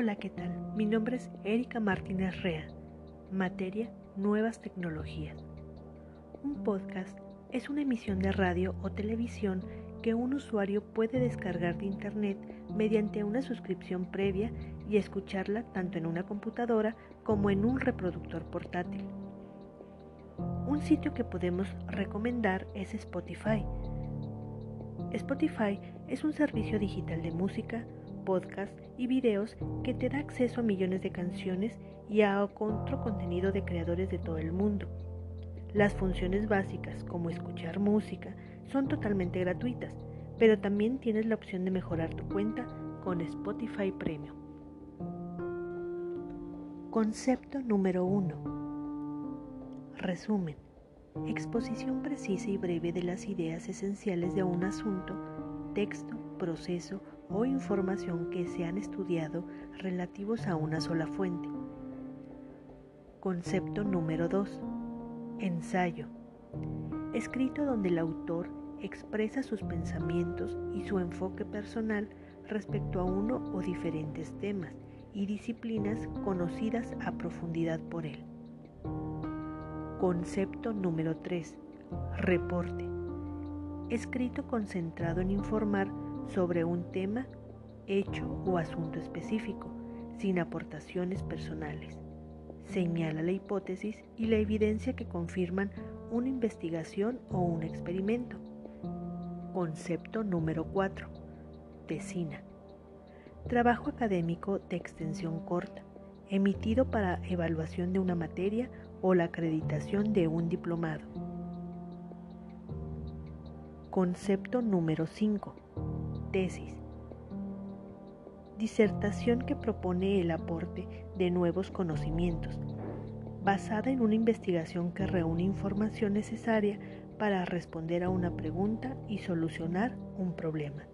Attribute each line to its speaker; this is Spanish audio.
Speaker 1: Hola, ¿qué tal? Mi nombre es Erika Martínez Rea. Materia Nuevas Tecnologías. Un podcast es una emisión de radio o televisión que un usuario puede descargar de Internet mediante una suscripción previa y escucharla tanto en una computadora como en un reproductor portátil. Un sitio que podemos recomendar es Spotify. Spotify es un servicio digital de música, podcast y videos que te da acceso a millones de canciones y a otro contenido de creadores de todo el mundo. Las funciones básicas como escuchar música son totalmente gratuitas, pero también tienes la opción de mejorar tu cuenta con Spotify Premium. Concepto número 1. Resumen. Exposición precisa y breve de las ideas esenciales de un asunto, texto, proceso o información que se han estudiado relativos a una sola fuente. Concepto número 2. Ensayo. Escrito donde el autor expresa sus pensamientos y su enfoque personal respecto a uno o diferentes temas y disciplinas conocidas a profundidad por él. Concepto número 3. Reporte. Escrito concentrado en informar sobre un tema, hecho o asunto específico, sin aportaciones personales. Señala la hipótesis y la evidencia que confirman una investigación o un experimento. Concepto número 4. Tesina. Trabajo académico de extensión corta, emitido para evaluación de una materia o la acreditación de un diplomado. Concepto número 5 Tesis. Disertación que propone el aporte de nuevos conocimientos, basada en una investigación que reúne información necesaria para responder a una pregunta y solucionar un problema.